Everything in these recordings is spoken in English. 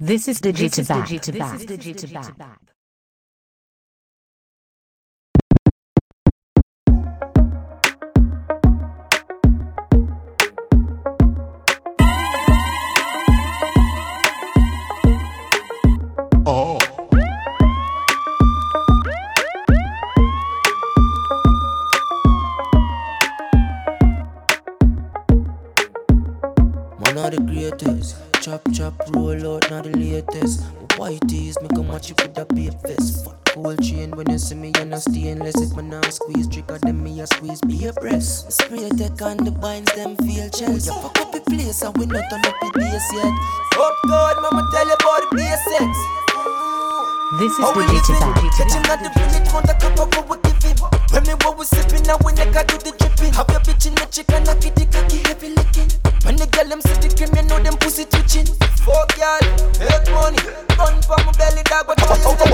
This is DJ TIBAB. This is DJ TIBAB. This is How we living? Catching at the village from the cup of what we give him. When me what we sipping, now we never do the dripping. Have your bitch in the chicken, I get the cocky heavy licking. When the girl them see the cream, you know them pussy twitching. Fuck y'all, make money, run for my belly dog, but how you step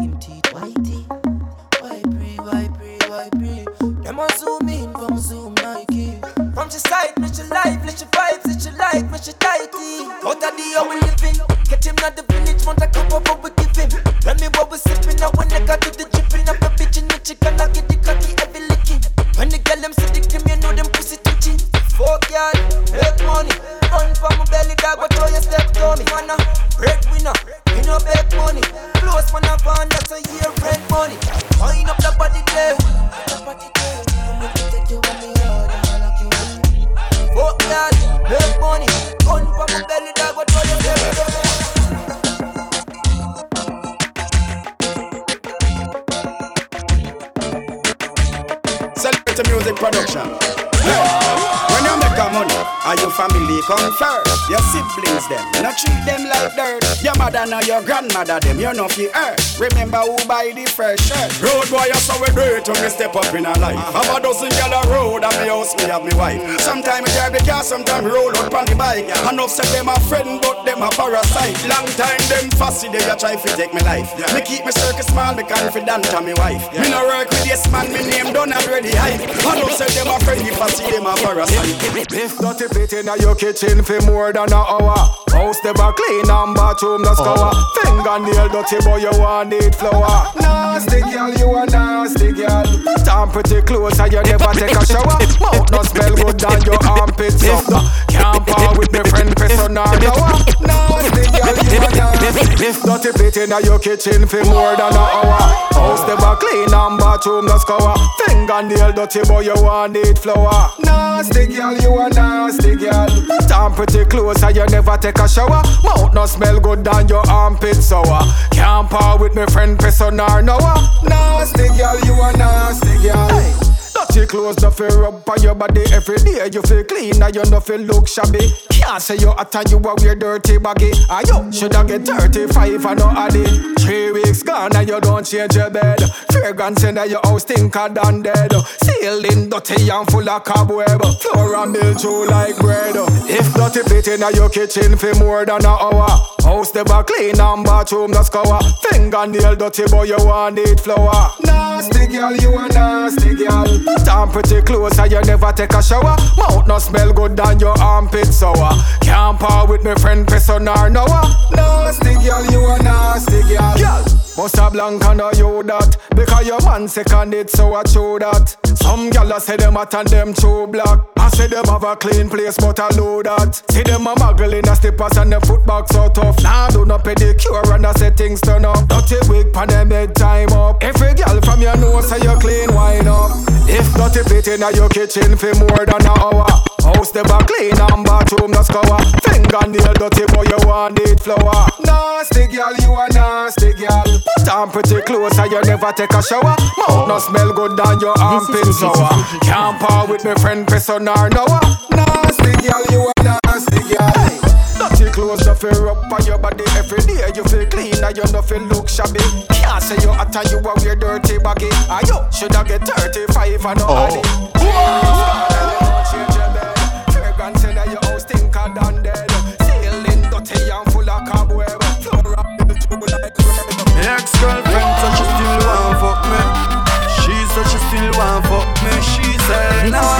him teeth whitey. Why why why? Them a zoom in from zoom Nike. From she side, me she life, let she vibes, let she like, me she tighty. Out of the how we living, catch him at the your grandmother them, you know fi earth. Remember who buy the fresh shirt. Road boy, that's how we do it when we step up in a life. Have a dozen gal a road and me house, me have me wife. Sometimes I drive the car, sometimes roll out on the bike. Enough say them a friend, but them a parasite. Long time them fussy, they a try fi take me life. Me keep me circle small, me confident to me wife. Me no work with this man, me name done already hype. Enough say them a friend, if I see them a parasite. If dirty plate in your kitchen for more than an hour House never clean and bathroom oh. no scour Fingernail dirty boy you want need flour Nasty girl you a nasty girl. Time pretty close and you never take a shower. Mouth no smell good than your armpits. Up Can't par with me friend person or lower. Nasty girl you a nasty. Dirty plate in your kitchen for more than an hour. House never clean and bathroom no scour. Fingernail dirty boy you want need flour Nasty girl, you a nasty girl. Time pretty close and you never take a shower. Mouth no smell good than your armpit sour. Can't par with me friend person or noah. Nasty girl, you a nasty girl. Dirty clothes no feel rub on your body every day. You feel clean and you no feel look shabby. Can't say you hot and you a wear dirty baggy. And you shoulda get 35 and no addy. Three weeks gone and you don't change your bed. Fragrance in your house stinker than dead. Ceiling dirty and full of cobweb. Floor and mildew like bread. If dirty plate in your kitchen for more than an hour. House never clean and bathroom no scour. Fingernail dirty boy you want need flour. Nasty girl, you a nasty girl. Time pretty close and you never take a shower. Mouth no smell good than your armpit sour. Can't par with me friend person or noah. Uh. Nasty girl, you a nasty girl. Girl, Bust a blank and a you that. Because your man second it so I show that. Some gyal a say them hot and them too black. I say them have a clean place but I know that. See them a muggle in a slippers and them foot back so tough. Nah do no pedicure and I say things turn up. Dirty wig pan them head time up. Every gyal from your nose say you clean wine up If Dirty plate in your kitchen for more than an hour. House never clean and bathroom no scour. Fingernail dirty boy you want it flour. Nasty girl, you a nasty girl. Put on pretty clothes and you never take a shower. Mouth no smell good than your armpit sour. Can't par with my friend person or Noah. Nasty girl, you a nasty girl. Dirty clothes no feel up on your body every day. You feel clean and you no feel look shabby. Can't say you hot and you a wear dirty baggy. And you shoulda get 35 and no oh. Whoa. Change your bed. Fragrance in your house stinker than dead. Ceiling dirty and full of cobweb. Floor up the tube like Ex-girlfriend said she still want fuck me. She said she still want fuck me. She said, This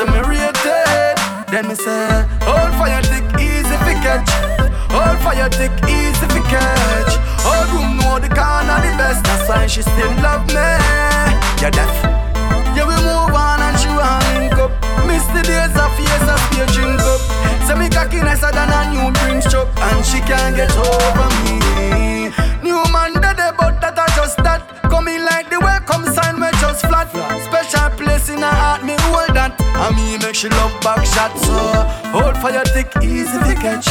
Say me rated. Then me say, hold fire thick easy fi catch. Hold fire thick easy fi catch. All room know the corner the best. That's why she still love me. Yeah, deaf. Yeah, we move on and she want link up. Miss the days of years of beer drink up. Say me cocky nicer than a new drink chuck, and she can't get over me. New man dead, but that I just that. Place in her heart, me hold that. And me make she love back shot, so hold for your thick, easy to catch.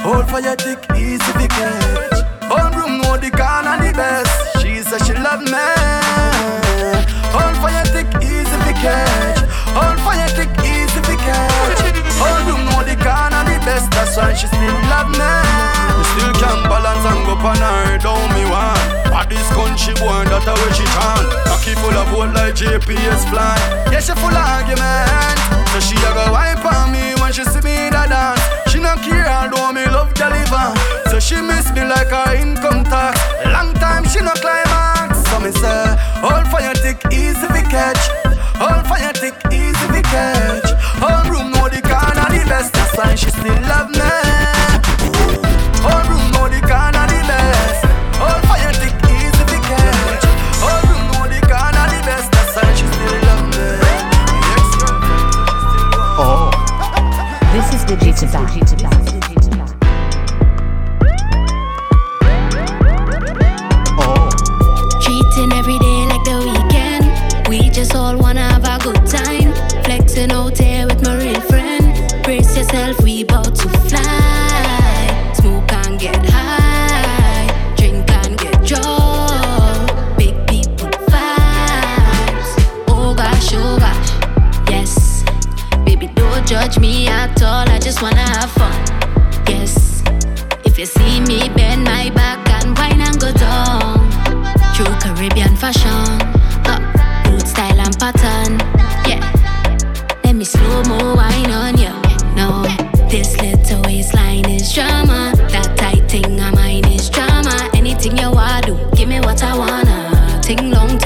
Hold for your thick, easy to catch. Own room know the corner the best. She said she love me. Why she still love me. We still can't balance and go on her down me one. But this country boy, that's how she turn. Cocky full of vote like GPS fly. Yeah, she full of argument. So she a go wipe on me when she see me da dance. She no care although me love deliver. So she miss me like her income tax. Long time she no climax. So me say, hold fire thick, easy fi catch. Hold fire thick, easy fi catch. Best. That's why she still love me.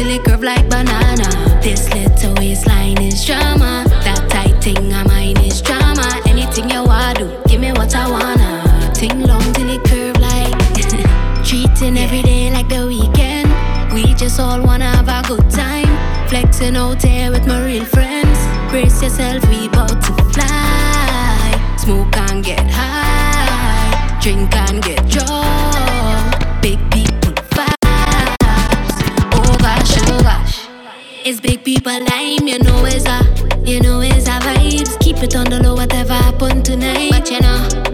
Ting it curve like banana. This little waistline is drama. That tight thing of mine is drama. Anything you wanna do, give me what I wanna. Ting long till it curve like. Treating every day like the weekend. We just all wanna have a good time. Flexing out here with my real friends. Brace yourself, we bout to fly. Smoke and get high. Drink and get drunk. It's big people time, you know it's a, you know it's a vibes. Keep it on the low, whatever happen tonight. But you know,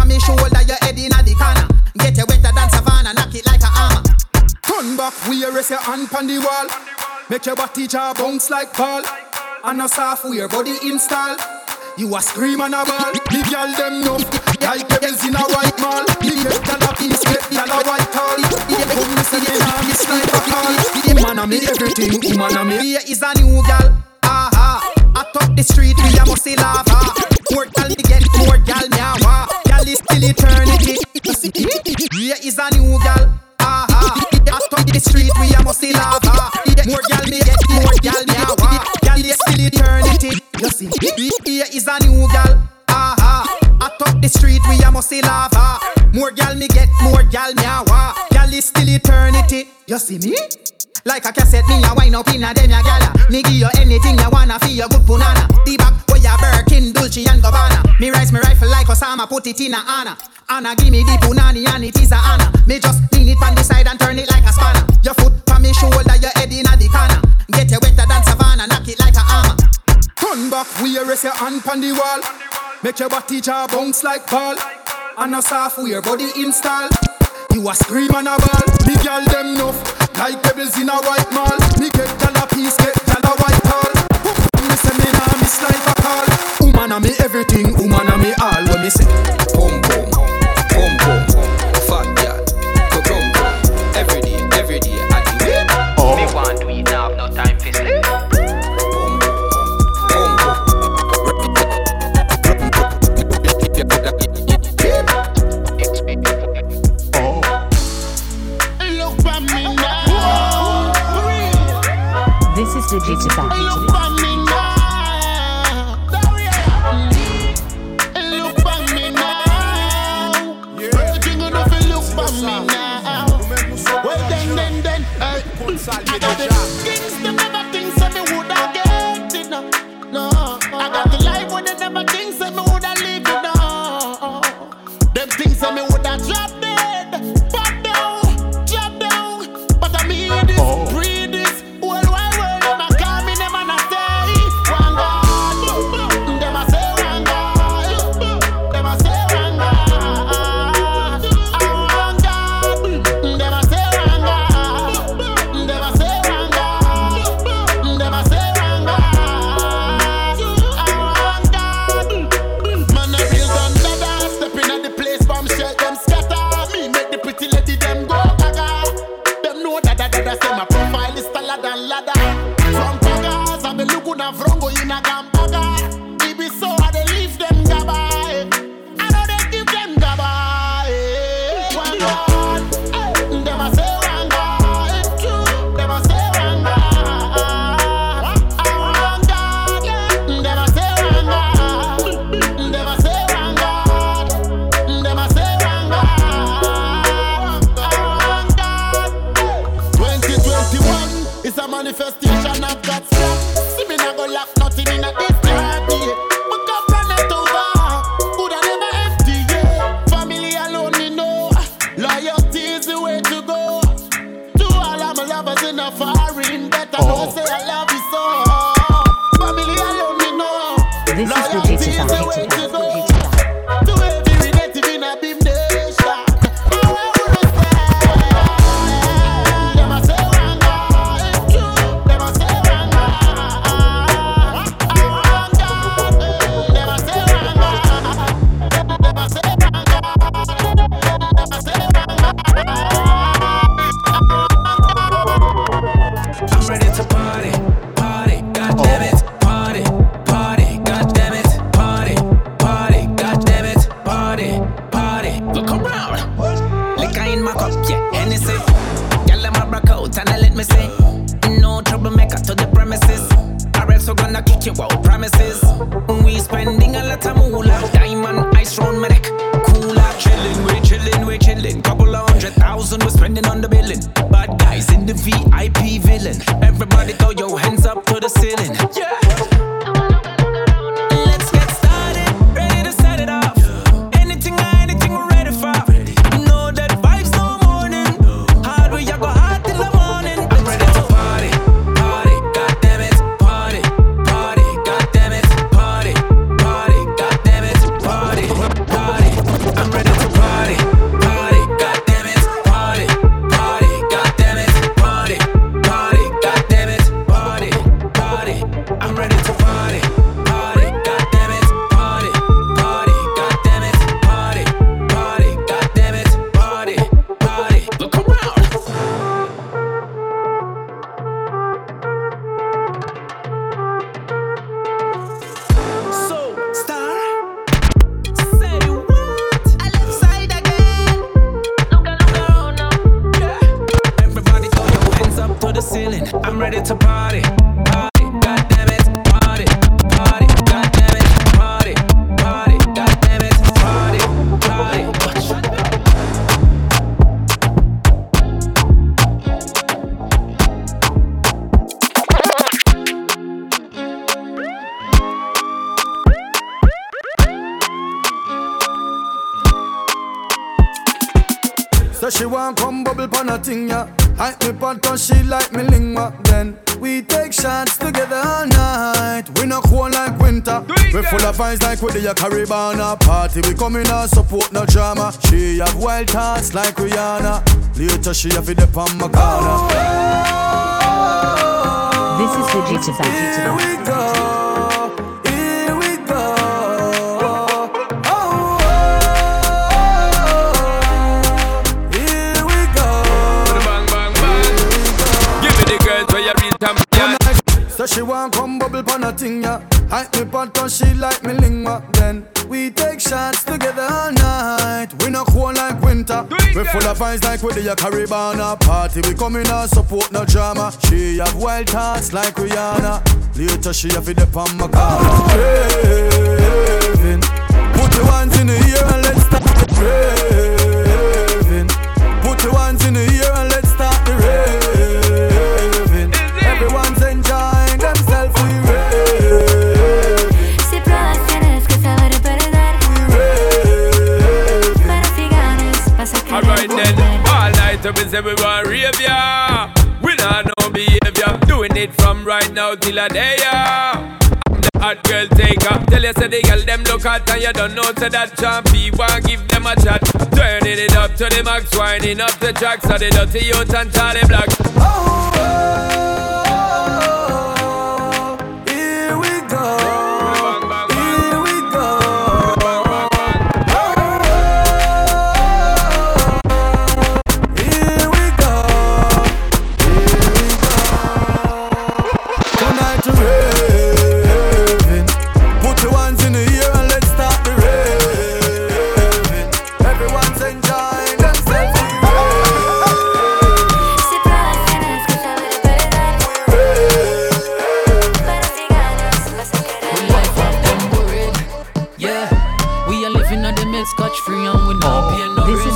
Back, we rest your hand on the wall. Make your body jaw bounce like ball. And a software body install. You a scream and a ball. The girl them numb like devils in a white mall. The girl a piece, get the a white tall. Come me see it, miss like a call. Man a me everything, woman a me. Here is a new girl. Aha, I top the street, we a must lava. More gal me get, more gal me You see me? Like a cassette, me a wine up in a dem ya gala. Me give you anything you wanna feel your good punana. The back where ya Birkin, Dolce and Gabbana. Me rise me rifle like Osama, put it in a Anna. Anna give me the punani and it is a Anna. Me just lean it on the side and turn it like a spanner. Your foot from me shoulder, your head in a the corner. Get you wetter than Savannah, knock it like a hammer. Turn back, we arrest your hand pon the wall. Make your body jaw bounce like ball. And a soft wear body install. You a scream on a ball. Me girl them enough. Like pebbles in a white mall. Me get gal a piece, get gal a white call. Me say me nah miss life a call. Woman a me everything, woman a me all. When me say, come vibes like with the Caribbean party. We come in and support no drama. She have wild thoughts like Rihanna. Later she have it up on my corner. This is the Jitsa Here we go. She want come bubble pon a thing, yeah. I me pot cause she like me lingua. Then we take shots together all night. We not cold like winter. We full of vibes like with the Caribbean party. We come in and support no drama. She have wild thoughts like Rihanna. Later she have it up on my car. Raving. Put your hands in the air and let's start the raving. Put your hands in the air and let's start the raving. We say we want ya. We not no behavior, doing it from right now till a day ya. I'm the hot girl taker. Tell you say the girl them look hot and you don't know say that champy want give them a chat. Turning it up to the max, winding up the tracks of the dirty youth and Charlie Black. Here we go.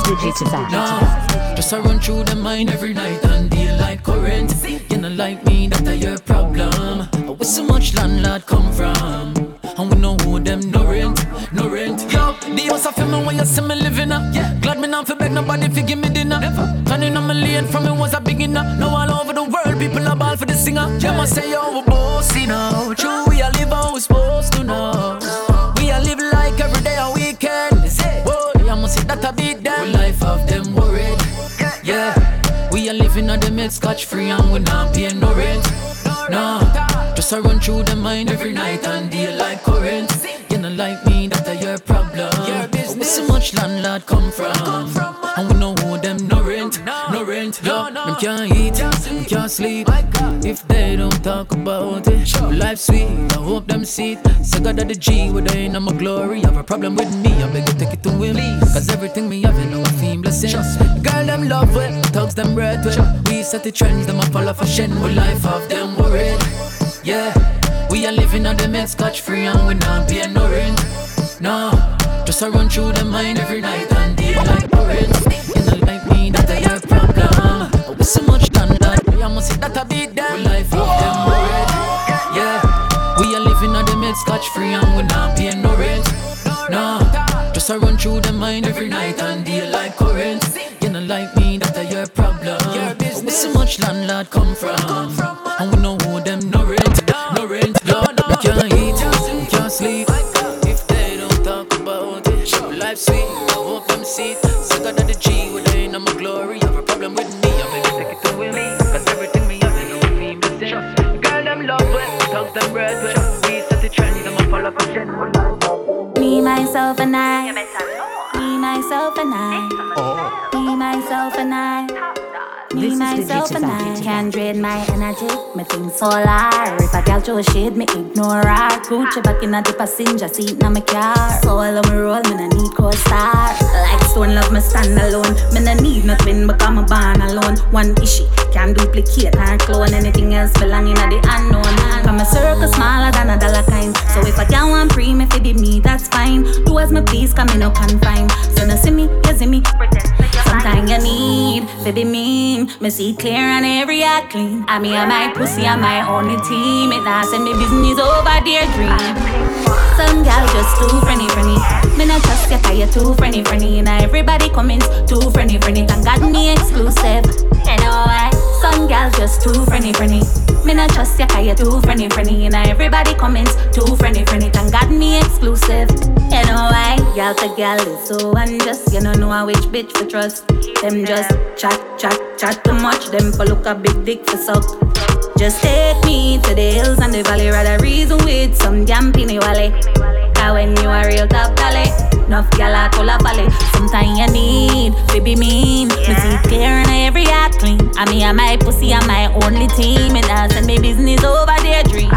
Paying no This is rent. the Jitsa No, just I run through the mind every night and deal like current. You know like me, that a your problem. Where so much landlord come from? And we know who them no rent, no rent. Yo, the house of me when you see me living up. Yeah, glad me not for beg nobody fi give me dinner. Never. Turning on my lane from me was a beginner. Now all over the world people are ball for the singer. Yeah, must say oh, yo we bossy now. True, we are live how we supposed to know. The scotch free and we not paying no rent. No, just I run through the mind every night and deal like current. You know like me, that a your problem. Where so much landlord come from? And we know who them no rent, no rent. Yo, them can't eat, them can't sleep. If they don't talk about it, life sweet. I hope them see it. Say God of the G, where they in my glory. Have a problem with me, I beg you take it to him. Cause everything me have, you know I feel blessings. Girl, them love with, thugs them red with. Set the trends, them a follow fashion. We life of them worried. Yeah, we are living on the milk scotch free and we not paying no rent. No, just I run through the mind every night and deal like current. You know like me, that I have problem. With so much done that, I must say that I beat them. We life of them worried. Yeah, we are living on the milk scotch free and we not paying no rent. No, just I run through the mind every night With so much landlord come from, and we know who them no rent, no rent. No, we can't eat, we can't sleep. If they don't talk about it, life sweet. I hope them see it. Sick of the G, with they in my glory. Have a problem with me, I beg you take it to me. Cause everything me have, you know we feel the. Girl, them love with, talk them bread with. We set the trend, them a follow fashion. Me, myself and I Me, myself and I Me, myself and I This Me, is the myself Jitsa and I Can't drain my energy Me think solar If a girl throw shade Me ignore her. Gucci back in the passenger seat Now me car Solo me roll Me no need co-star. Like stone love me stand alone. Me no need no twin Because me born alone. One issue Can't duplicate nor clone Anything else belong in the unknown. Come a circle smaller than a dollar kind So if a girl want free, me fi be me That's fine. Do as me please Come me no confine. So no see me You see me. Sometimes you need baby be Me see clear and every act clean. I mean, I'm my pussy, I'm my only team. It not send me business over their dream. Some gal just too friendly, friendly. Me not trust you 'cause you too friendly, friendly. Now everybody coming too friendly, friendly. Thank God me exclusive. You know why? Some gal just too friendly, friendly. Me not trust you 'cause you too friendly, friendly. Now everybody coming too friendly, friendly. Thank God me exclusive. Gal to gal is so unjust. You don't know which bitch for trust. Them just chat, chat, chat too much. Them for look a big dick for suck. Just take me to the hills and the valley, rather reason with some damn penny valley. Cause when you are real top dolly, enough gal a call a valley. Sometimes you need, baby mean. Me see clear and every heart clean. I mean, I my pussy, I'm my only team. And I send me business over their dream.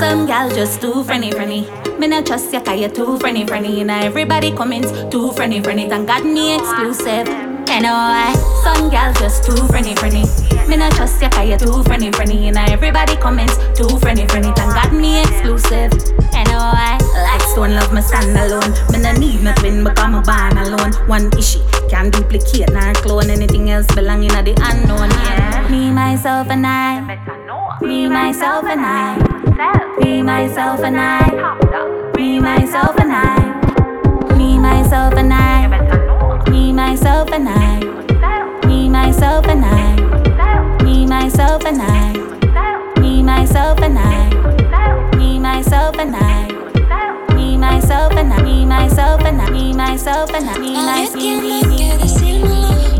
Some gal just too friendly, friendly. Me not trust ya 'cause you too friendly, friendly. Now everybody comments too friendly, friendly. Thank God me exclusive. You know why? Some gal just too friendly, friendly. Me not trust ya 'cause you too friendly, friendly. Now everybody comments too friendly, friendly. Thank God me exclusive. You know why? Like stone love me stand alone. Me no need nothing because me born alone. One issue can't duplicate nor clone anything else belonging at the unknown. Yeah. Me myself and I. Me myself and I. Me myself and I. Me myself and I. Me myself and I. Me myself and I. Me myself and I. Me myself and I. Me myself and I. Me myself and I. Me myself and I. Me myself and I. Me myself and I. Me myself and I. Hablas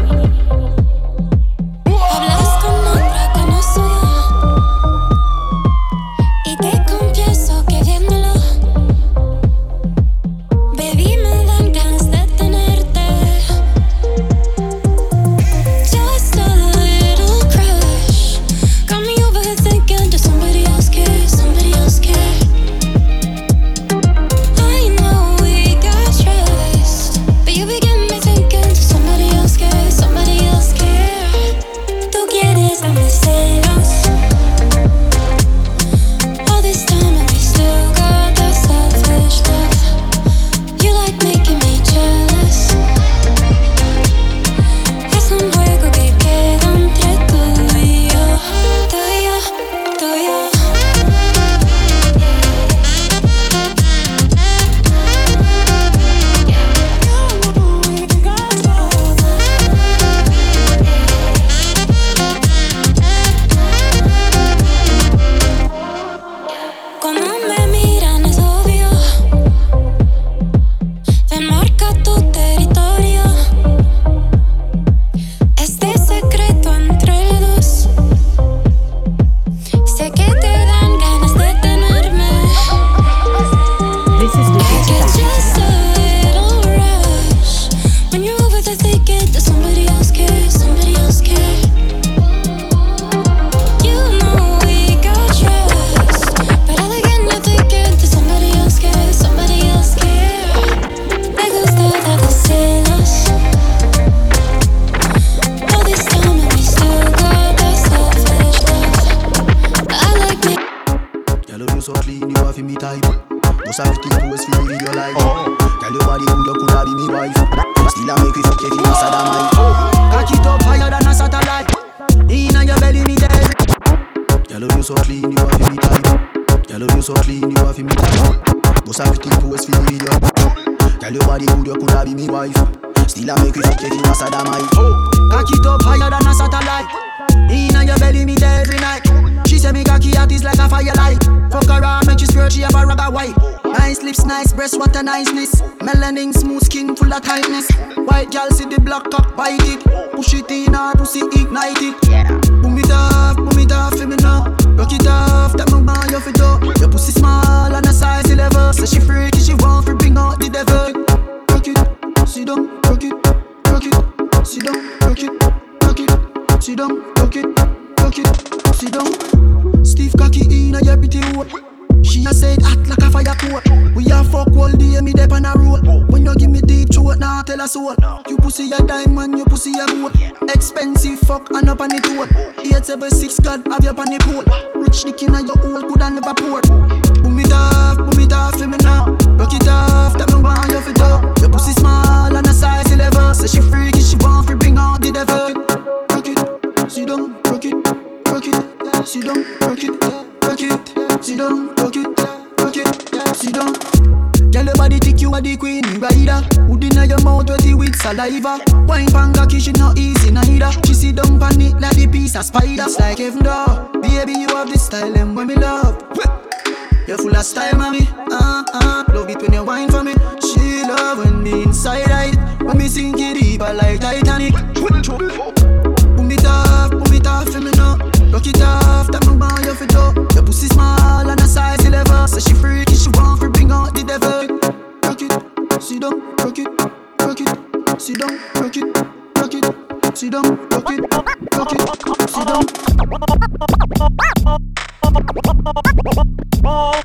Yeah. Saliva. Wine panga she not easy neither. She sit down pan it like the piece of spider. It's like heaven door. Baby, you have the style and when me love. You're full of style, mommy. Uh uh, love it when you wine for me. She love when me inside right. When me sink it deeper like Titanic. Boom it off, boom it off for me now. Rock it off, that my boy you fi do. Your pussy small and a size 11. So she freaky, she want to bring out the devil. Rock it, sit down, rock it, sit down, rock it, rock it, sit down, rock it, rock it, sit down. Oh